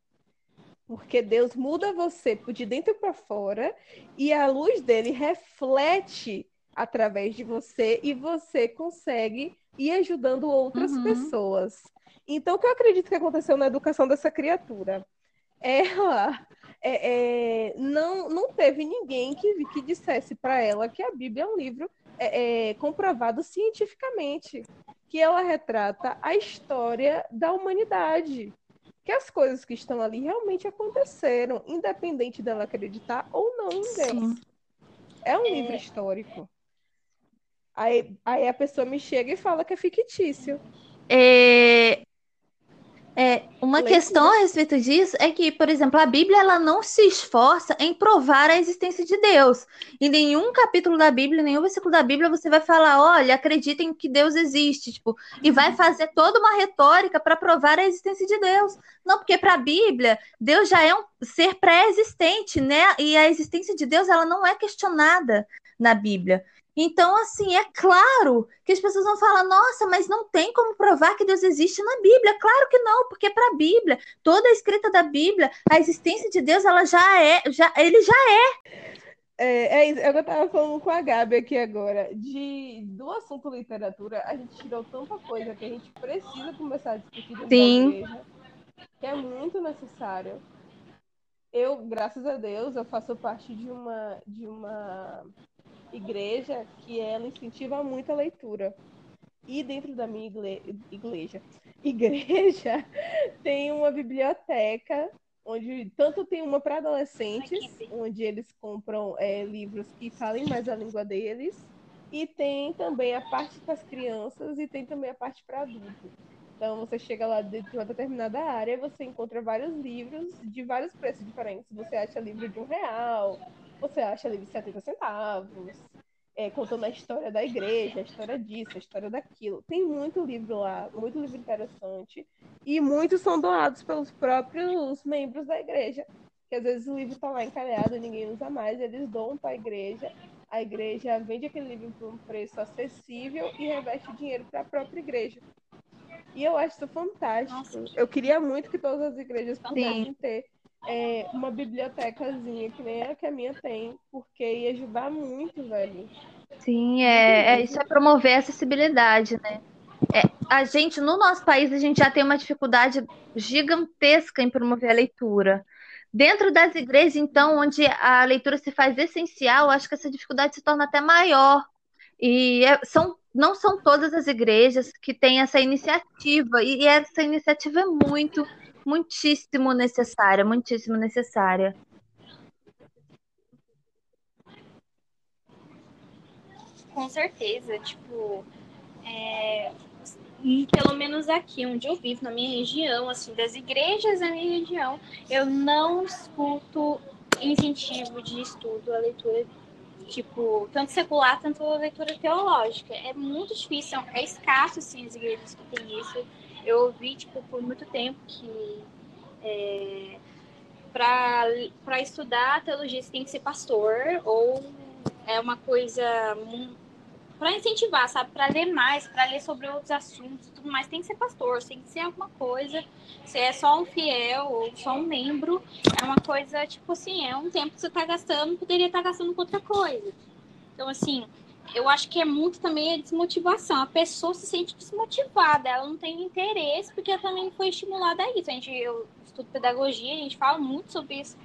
Porque Deus muda você de dentro para fora e a luz dele reflete através de você e você consegue ir ajudando outras uhum. pessoas. Então, o que eu acredito que aconteceu na educação dessa criatura? Ela é, é, não, não teve ninguém que, que dissesse para ela que a Bíblia é um livro é, é, comprovado cientificamente, que ela retrata a história da humanidade, que as coisas que estão ali realmente aconteceram, independente dela acreditar ou não em Deus. Sim. É um livro é. histórico. Aí, aí a pessoa me chega e fala que é fictício. É, é, uma Leitura. questão a respeito disso é que, por exemplo, a Bíblia ela não se esforça em provar a existência de Deus. Em nenhum capítulo da Bíblia, nenhum versículo da Bíblia, você vai falar, olha, acreditem que Deus existe, tipo, e vai fazer toda uma retórica para provar a existência de Deus. Não, porque para a Bíblia, Deus já é um ser pré-existente, né? E a existência de Deus ela não é questionada na Bíblia. Então, assim, é claro que as pessoas vão falar: nossa, mas não tem como provar que Deus existe na Bíblia. Claro que não, porque para a Bíblia, toda a escrita da Bíblia, a existência de Deus, ela já é, já, ele já é. É, é isso. Eu estava falando com a Gabi aqui agora. De, do assunto literatura, a gente tirou tanta coisa que a gente precisa começar a discutir dentro Sim. igreja, que é muito necessário. Eu, graças a Deus, eu faço parte de uma, de uma igreja que ela incentiva muito a leitura. E dentro da minha igreja, igreja tem uma biblioteca onde tanto tem uma para adolescentes, onde eles compram é, livros que falem mais a língua deles, e tem também a parte para as crianças e tem também a parte para adultos. Então você chega lá dentro de uma determinada área, você encontra vários livros de vários preços diferentes. Você acha livro de um real, você acha livro de 70 centavos, é, contando a história da igreja, a história disso, a história daquilo. Tem muito livro lá, muito livro interessante. E muitos são doados pelos próprios membros da igreja. Que às vezes o livro está lá encalhado e ninguém usa mais, eles doam para a igreja. A igreja vende aquele livro por um preço acessível e reveste dinheiro para a própria igreja. E eu acho isso fantástico. Nossa. Eu queria muito que todas as igrejas pudessem ter é, uma bibliotecazinha que nem a que a minha tem, porque ia ajudar muito, velho. Sim, é, é isso é promover a acessibilidade, né? É, a gente, no nosso país, a gente já tem uma dificuldade gigantesca em promover a leitura. Dentro das igrejas, então, onde a leitura se faz essencial, acho que essa dificuldade se torna até maior. E é, são, não são todas as igrejas que têm essa iniciativa, e essa iniciativa é muito muitíssimo necessária, muitíssimo necessária. Com certeza, tipo, é, pelo menos aqui onde eu vivo, na minha região, assim, das igrejas da minha região, eu não escuto incentivo de estudo à leitura, tipo, tanto secular, tanto a leitura teológica. É muito difícil, é escasso, assim, as igrejas que têm isso. Eu ouvi, tipo, por muito tempo que é, para estudar teologia você tem que ser pastor ou é uma coisa para incentivar, sabe? Para ler mais, para ler sobre outros assuntos e tudo mais, tem que ser pastor, tem que ser alguma coisa. Se é só um fiel ou só um membro, é uma coisa, tipo assim, é um tempo que você está gastando, poderia estar tá gastando com outra coisa. Então, assim, eu acho que é muito também a desmotivação. A pessoa se sente desmotivada, ela não tem interesse, porque ela também foi estimulada a isso. A gente, eu estudo pedagogia, a gente fala muito sobre isso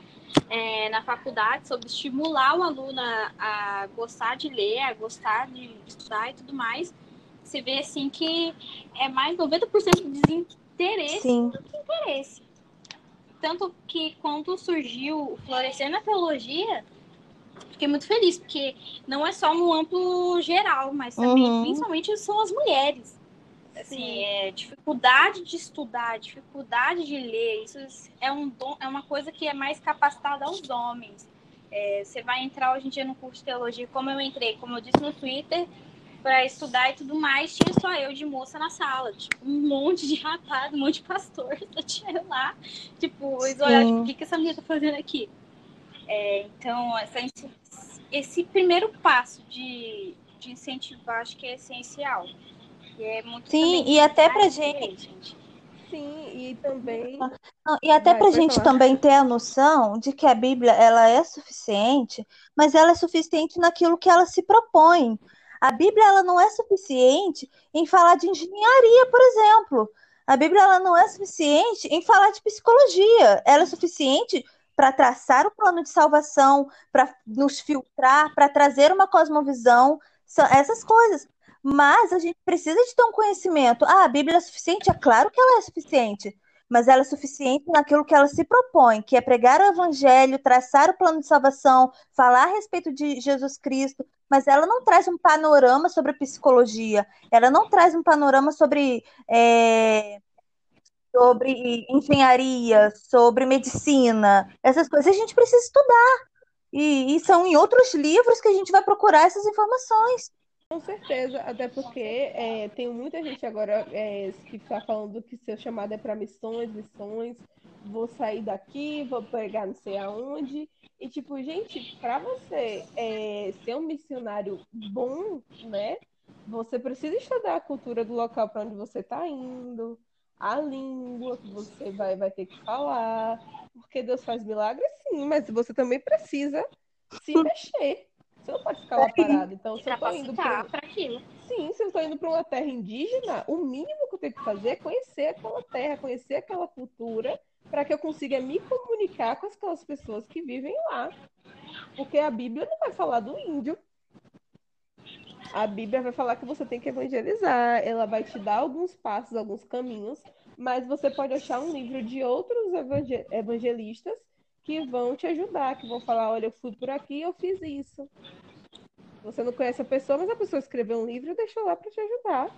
é, na faculdade, sobre estimular o aluno a, a, gostar de ler, a gostar de estudar e tudo mais. Você vê assim que é mais 90% de desinteresse Sim. do que interesse. Tanto que quando surgiu o Florescer na Teologia, fiquei muito feliz, porque não é só um amplo geral, mas também, uhum. principalmente, são as mulheres. Assim, é, dificuldade de estudar, dificuldade de ler, isso é, um dom, é uma coisa que é mais capacitada aos homens. É, você vai entrar hoje em dia no curso de teologia, como eu entrei, como eu disse no Twitter, para estudar e tudo mais, tinha só eu de moça na sala, tipo, um monte de rapaz, um monte de pastor, só tinha eu lá, tipo, eles olharam, tipo, o que, que essa menina tá fazendo aqui? É, então, essa, esse primeiro passo de, de incentivar, acho que é essencial. é muito Sim, e até pra gente. gente. Sim, e também. Não, e até para a gente falar. também ter a noção de que a Bíblia ela é suficiente, mas ela é suficiente naquilo que ela se propõe. A Bíblia ela não é suficiente em falar de engenharia, por exemplo. A Bíblia ela não é suficiente em falar de psicologia. Ela é suficiente para traçar o plano de salvação, para nos filtrar, para trazer uma cosmovisão, essas coisas. Mas a gente precisa de ter um conhecimento. Ah, a Bíblia é suficiente? É claro que ela é suficiente, mas ela é suficiente naquilo que ela se propõe, que é pregar o evangelho, traçar o plano de salvação, falar a respeito de Jesus Cristo, mas ela não traz um panorama sobre a psicologia, ela não traz um panorama sobre é, sobre engenharia, sobre medicina, essas coisas a gente precisa estudar. E, e, são em outros livros que a gente vai procurar essas informações. Com certeza, até porque é, tem muita gente agora é, que está falando que seu chamado é para missões, missões, vou sair daqui, vou pegar não sei aonde. E tipo, gente, para você é, ser um missionário bom, né? Você precisa estudar a cultura do local para onde você está indo a língua que você vai, vai ter que falar. Porque Deus faz milagres, sim, mas você também precisa se mexer. Você não pode ficar lá parado. Então, se eu tô indo para aquilo. Sim, se eu estou indo para uma terra indígena, o mínimo que eu tenho que fazer é conhecer aquela terra, conhecer aquela cultura, para que eu consiga me comunicar com aquelas pessoas que vivem lá. Porque a Bíblia não vai falar do índio, a Bíblia vai falar que você tem que evangelizar, ela vai te dar alguns passos, alguns caminhos, mas você pode achar um livro de outros evangelistas que vão te ajudar, que vão falar, olha, eu fui por aqui, eu fiz isso. Você não conhece a pessoa, mas a pessoa escreveu um livro e deixou lá para te ajudar.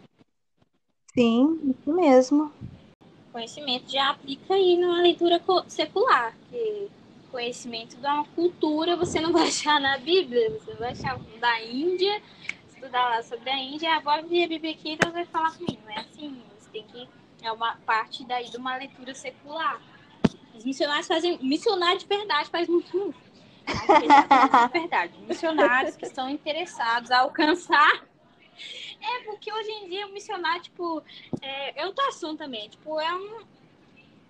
Sim, isso mesmo. Conhecimento já aplica aí numa leitura secular, que conhecimento da cultura você não vai achar na Bíblia, você vai achar da Índia, estudar lá sobre a Índia, a aqui e Deus vai falar comigo. É assim, você tem que. É uma parte daí de uma leitura secular. Os missionários fazem. Missionário de verdade faz muito. De verdade. Missionários que estão interessados a alcançar. É, porque hoje em dia o missionário, tipo, é, é outro assunto também. Tipo, é um.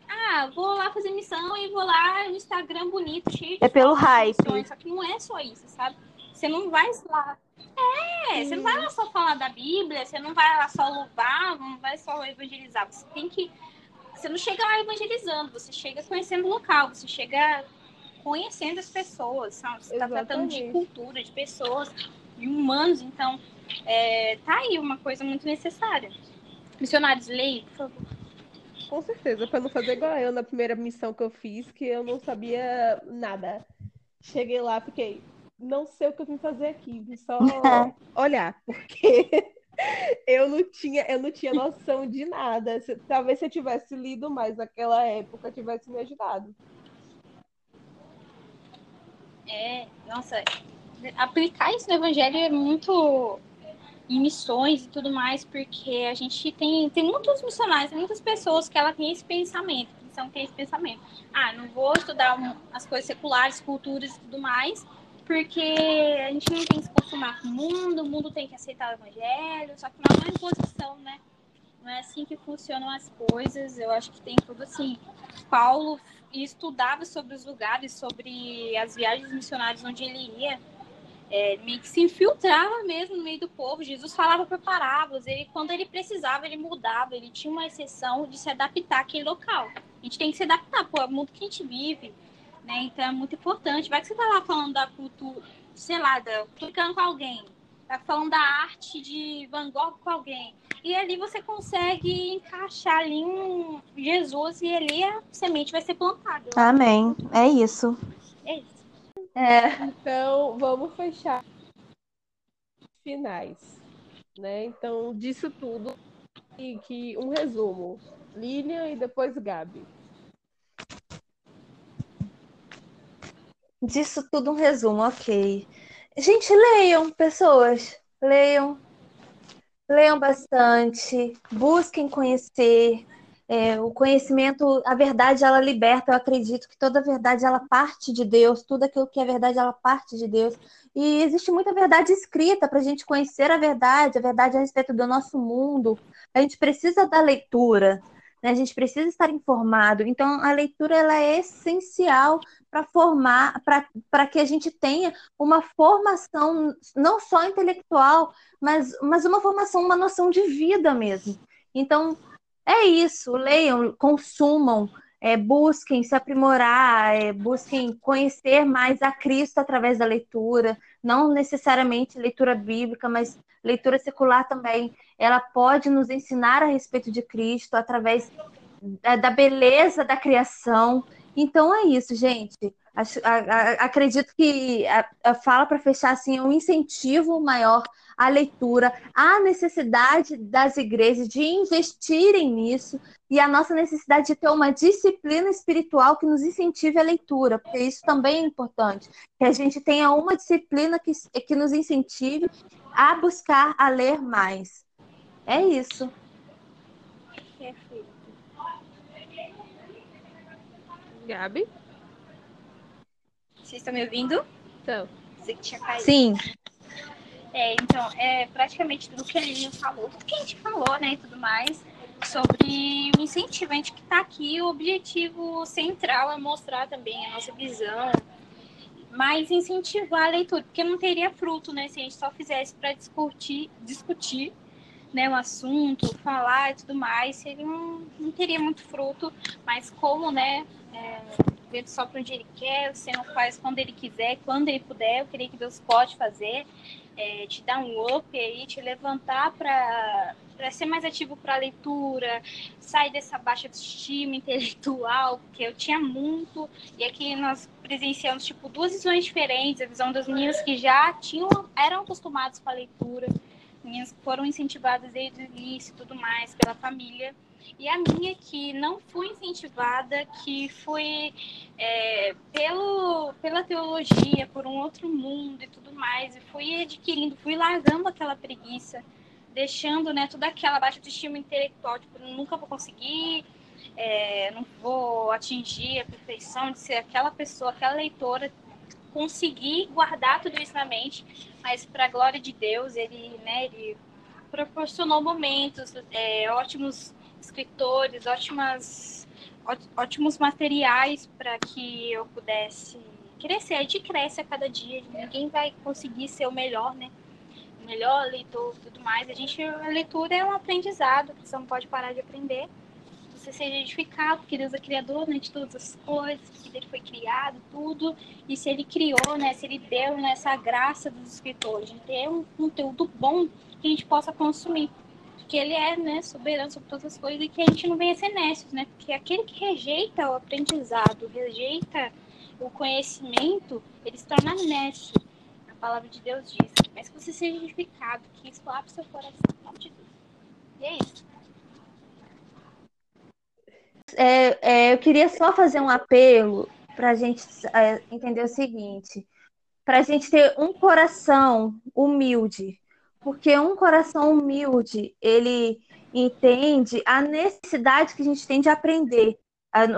Ah, vou lá fazer missão e vou lá no Instagram bonito, cheio de. É pelo hype. Só que não é só isso, sabe? Você não vai lá é, você não vai lá só falar da Bíblia, você não vai lá só louvar, não vai só evangelizar. Você tem que. Você não chega lá evangelizando, você chega conhecendo o local, você chega conhecendo as pessoas, sabe? Você está tratando de cultura, de pessoas, de humanos, então é, tá aí uma coisa muito necessária. Missionários, leia, por favor. Com certeza, para não fazer igual eu na primeira missão que eu fiz, que eu não sabia nada. Cheguei lá, fiquei, não sei o que eu vim fazer aqui, vim só olhar, porque eu não tinha, eu não tinha noção de nada. Se, talvez se eu tivesse lido mais naquela época, tivesse me ajudado. É, nossa, aplicar isso no evangelho é muito em missões e tudo mais, porque a gente tem, tem muitos missionários, muitas pessoas que ela tem esse pensamento, que são tem esse pensamento. Ah, não vou estudar as coisas seculares, culturas e tudo mais, porque a gente não tem que se consumar com o mundo, o mundo tem que aceitar o evangelho, só que não é uma imposição, né? Não é assim que funcionam as coisas. Eu acho que tem tudo assim. Paulo estudava sobre os lugares, sobre as viagens missionárias onde ele ia é, meio que se infiltrava mesmo no meio do povo. Jesus falava por parábolas, ele, quando ele precisava, ele mudava, ele tinha uma exceção de se adaptar àquele local. A gente tem que se adaptar, é o mundo que a gente vive, né? Então é muito importante. Vai que você tá lá falando da cultura, sei lá, da, clicando com alguém, tá falando da arte de Van Gogh com alguém. E ali você consegue encaixar ali um Jesus e ali a semente vai ser plantada. Amém. É isso. É isso. É. Então, vamos fechar finais, né? Então, disso tudo, e que um resumo. Lilian e depois Gabi. Disso tudo um resumo, ok. Gente, leiam, pessoas. Leiam. Leiam bastante. Busquem conhecer. É, o conhecimento, a verdade, ela liberta. Eu acredito que toda verdade, ela parte de Deus. Tudo aquilo que é verdade, ela parte de Deus. E existe muita verdade escrita para a gente conhecer a verdade, a verdade a respeito do nosso mundo. A gente precisa da leitura, né? a gente precisa estar informado. Então, a leitura ela é essencial para formar, para que a gente tenha uma formação não só intelectual, mas, mas uma formação, uma noção de vida mesmo. Então, é isso, leiam, consumam, é, busquem se aprimorar, é, busquem conhecer mais a Cristo através da leitura, não necessariamente leitura bíblica, mas leitura secular também. Ela pode nos ensinar a respeito de Cristo através da, da beleza da criação. Então é isso, gente. Acho, a, a, acredito que a, a fala para fechar assim é um incentivo maior à leitura, a necessidade das igrejas de investirem nisso e a nossa necessidade de ter uma disciplina espiritual que nos incentive a leitura, porque isso também é importante, que a gente tenha uma disciplina que, que nos incentive a buscar a ler mais. É isso. Perfeito. Gabi? Vocês estão me ouvindo? Então. Sim. É, então, é praticamente tudo que a Lilian falou, tudo que a gente falou, né, e tudo mais, sobre o incentivo. A gente que está aqui, o objetivo central é mostrar também a nossa visão, mas incentivar a leitura, porque não teria fruto, né, se a gente só fizesse para discutir, discutir né, o assunto, falar e tudo mais, seria um, não teria muito fruto, mas como, né, é, vendo só para onde ele quer, você não faz quando ele quiser, quando ele puder, eu queria que Deus pode fazer, é, te dar um up aí, te levantar para ser mais ativo para a leitura, sair dessa baixa autoestima intelectual, porque eu tinha muito, e aqui nós presenciamos tipo duas visões diferentes, a visão das meninas que já tinham, eram acostumadas com a leitura, meninas que foram incentivadas desde o início e tudo mais pela família, e a minha que não fui incentivada, que foi é, pelo, pela teologia, por um outro mundo e tudo mais, e fui adquirindo, fui largando aquela preguiça, deixando né, toda aquela baixa autoestima intelectual, tipo, nunca vou conseguir, é, não vou atingir a perfeição de ser aquela pessoa, aquela leitora, conseguir guardar tudo isso na mente, mas para a glória de Deus, ele, né, ele proporcionou momentos é, ótimos escritores, ótimas, ótimos materiais para que eu pudesse crescer. A gente cresce a cada dia, ninguém vai conseguir ser o melhor, né? O melhor leitor tudo mais. A gente, a leitura é um aprendizado, você não pode parar de aprender. Você seja edificado, porque Deus é criador né, de todas as coisas, que ele foi criado, tudo. E se ele criou, né? Se ele deu né, graça dos escritores, de ter um conteúdo bom que a gente possa consumir que ele é né, soberano sobre todas as coisas e que a gente não venha ser nécios, né? Porque aquele que rejeita o aprendizado, rejeita o conhecimento, ele se torna nécio. A palavra de Deus diz. Mas que você seja edificado, que isso o seu coração. E é isso. É, é, eu queria só fazer um apelo para a gente é, entender o seguinte: para a gente ter um coração humilde, porque um coração humilde ele entende a necessidade que a gente tem de aprender,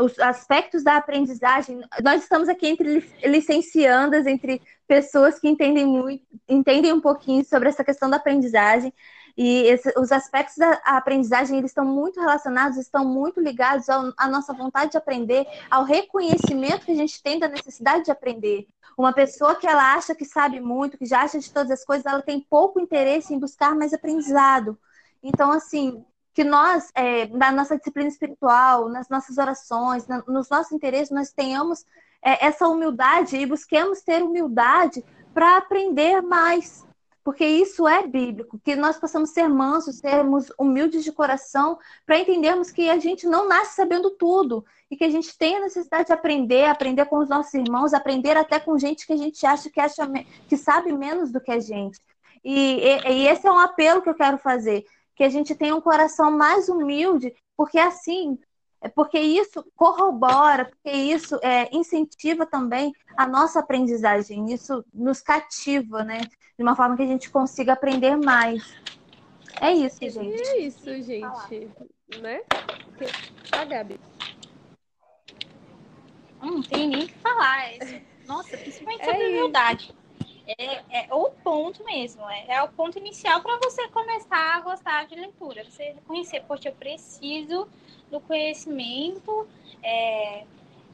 os aspectos da aprendizagem. Nós estamos aqui entre licenciandas, entre pessoas que entendem muito, entendem um pouquinho sobre essa questão da aprendizagem. E esse, os aspectos da aprendizagem eles estão muito relacionados, estão muito ligados à nossa vontade de aprender, ao reconhecimento que a gente tem da necessidade de aprender. Uma pessoa que ela acha que sabe muito, que já acha de todas as coisas, ela tem pouco interesse em buscar mais aprendizado. Então, assim, que nós, é, na nossa disciplina espiritual, nas nossas orações, na, nos nossos interesses, nós tenhamos é, essa humildade e busquemos ter humildade para aprender mais, porque isso é bíblico, que nós possamos ser mansos, sermos humildes de coração, para entendermos que a gente não nasce sabendo tudo e que a gente tem a necessidade de aprender, aprender com os nossos irmãos, aprender até com gente que a gente acha que, acha, que sabe menos do que a gente. E, e, e esse é um apelo que eu quero fazer, que a gente tenha um coração mais humilde, porque assim é porque isso corrobora, porque isso é, incentiva também a nossa aprendizagem, isso nos cativa, né? De uma forma que a gente consiga aprender mais. É isso, gente. É isso, gente. Né? A Gabi. Não tem nem o que falar. Nossa, principalmente sobre é humildade. É, é o ponto mesmo, é, é o ponto inicial para você começar a gostar de leitura. Você conhecer, poxa, eu preciso do conhecimento é,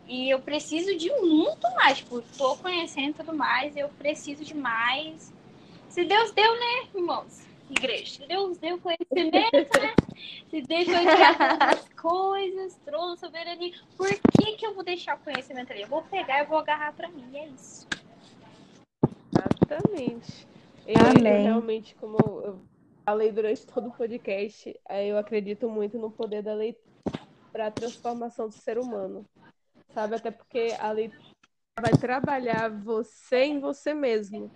e eu preciso de muito mais. Tipo, tô conhecendo tudo mais, eu preciso de mais. Se Deus deu, né, irmãos? Igreja, Deus deu conhecimento, né? Se Deus deu coisas, trouxe soberania. Por que, que eu vou deixar o conhecimento ali? Eu vou pegar e vou agarrar para mim. É isso. Exatamente. Eu, Amém. Realmente, como eu falei durante todo o podcast, eu acredito muito no poder da leitura para a transformação do ser humano. Sabe? Até porque a leitura vai trabalhar você em você mesmo.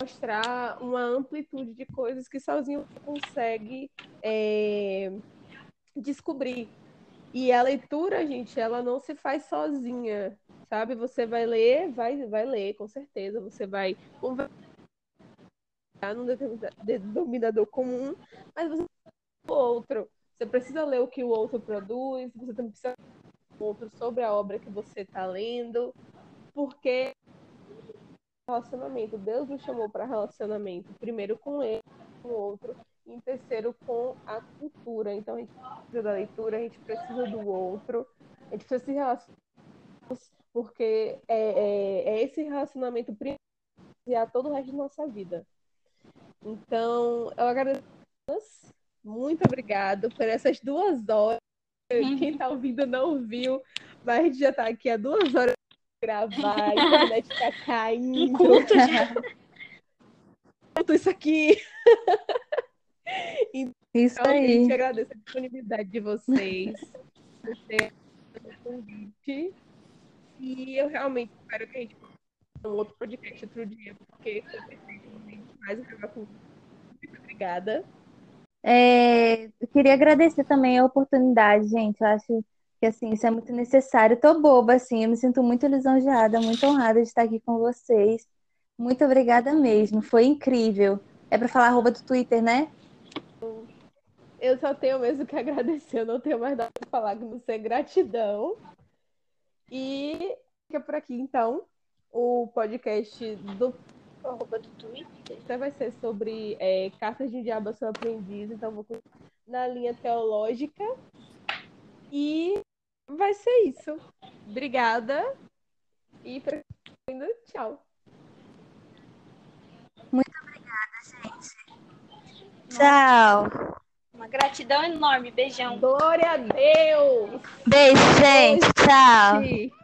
Mostrar uma amplitude de coisas que sozinho consegue é, descobrir. E a leitura, gente, ela não se faz sozinha, sabe? Você vai ler, vai, vai ler, com certeza. Você vai conversar num denominador comum, mas você o outro. Você precisa ler o que o outro produz, você também precisa o outro sobre a obra que você está lendo, porque relacionamento, Deus nos chamou para relacionamento, primeiro com ele, com o outro, e terceiro com a cultura. Então a gente precisa da leitura, a gente precisa do outro, a gente precisa se relacionar, porque é, é, é esse relacionamento a todo o resto da nossa vida. Então, eu agradeço muito obrigado por essas duas horas. Uhum. Quem está ouvindo não viu, mas a gente já está aqui há duas horas para gravar, a internet está caindo. Culto já. isso aqui. Então, isso aí. A gente agradece a disponibilidade de vocês por ter o convite. E eu realmente espero que a gente faça um outro podcast outro dia, porque foi perfeito. Mais gravar com Muito obrigada. É, eu queria agradecer também a oportunidade, gente. Eu acho que assim, isso é muito necessário. Eu tô boba, assim, eu me sinto muito lisonjeada, muito honrada de estar aqui com vocês. Muito obrigada mesmo, foi incrível. É para falar arroba do Twitter, né? Eu só tenho mesmo que agradecer, eu não tenho mais nada para falar que não ser gratidão. E fica por aqui, então, o podcast do arroba do Twitter. Então vai ser sobre é, cartas de diabo a seu aprendiz, então vou na linha teológica. E vai ser isso. Obrigada. E pra tchau. Muito obrigada, gente. Tchau. Uma gratidão enorme. Beijão. Glória a Deus. Beijo, gente. Tchau.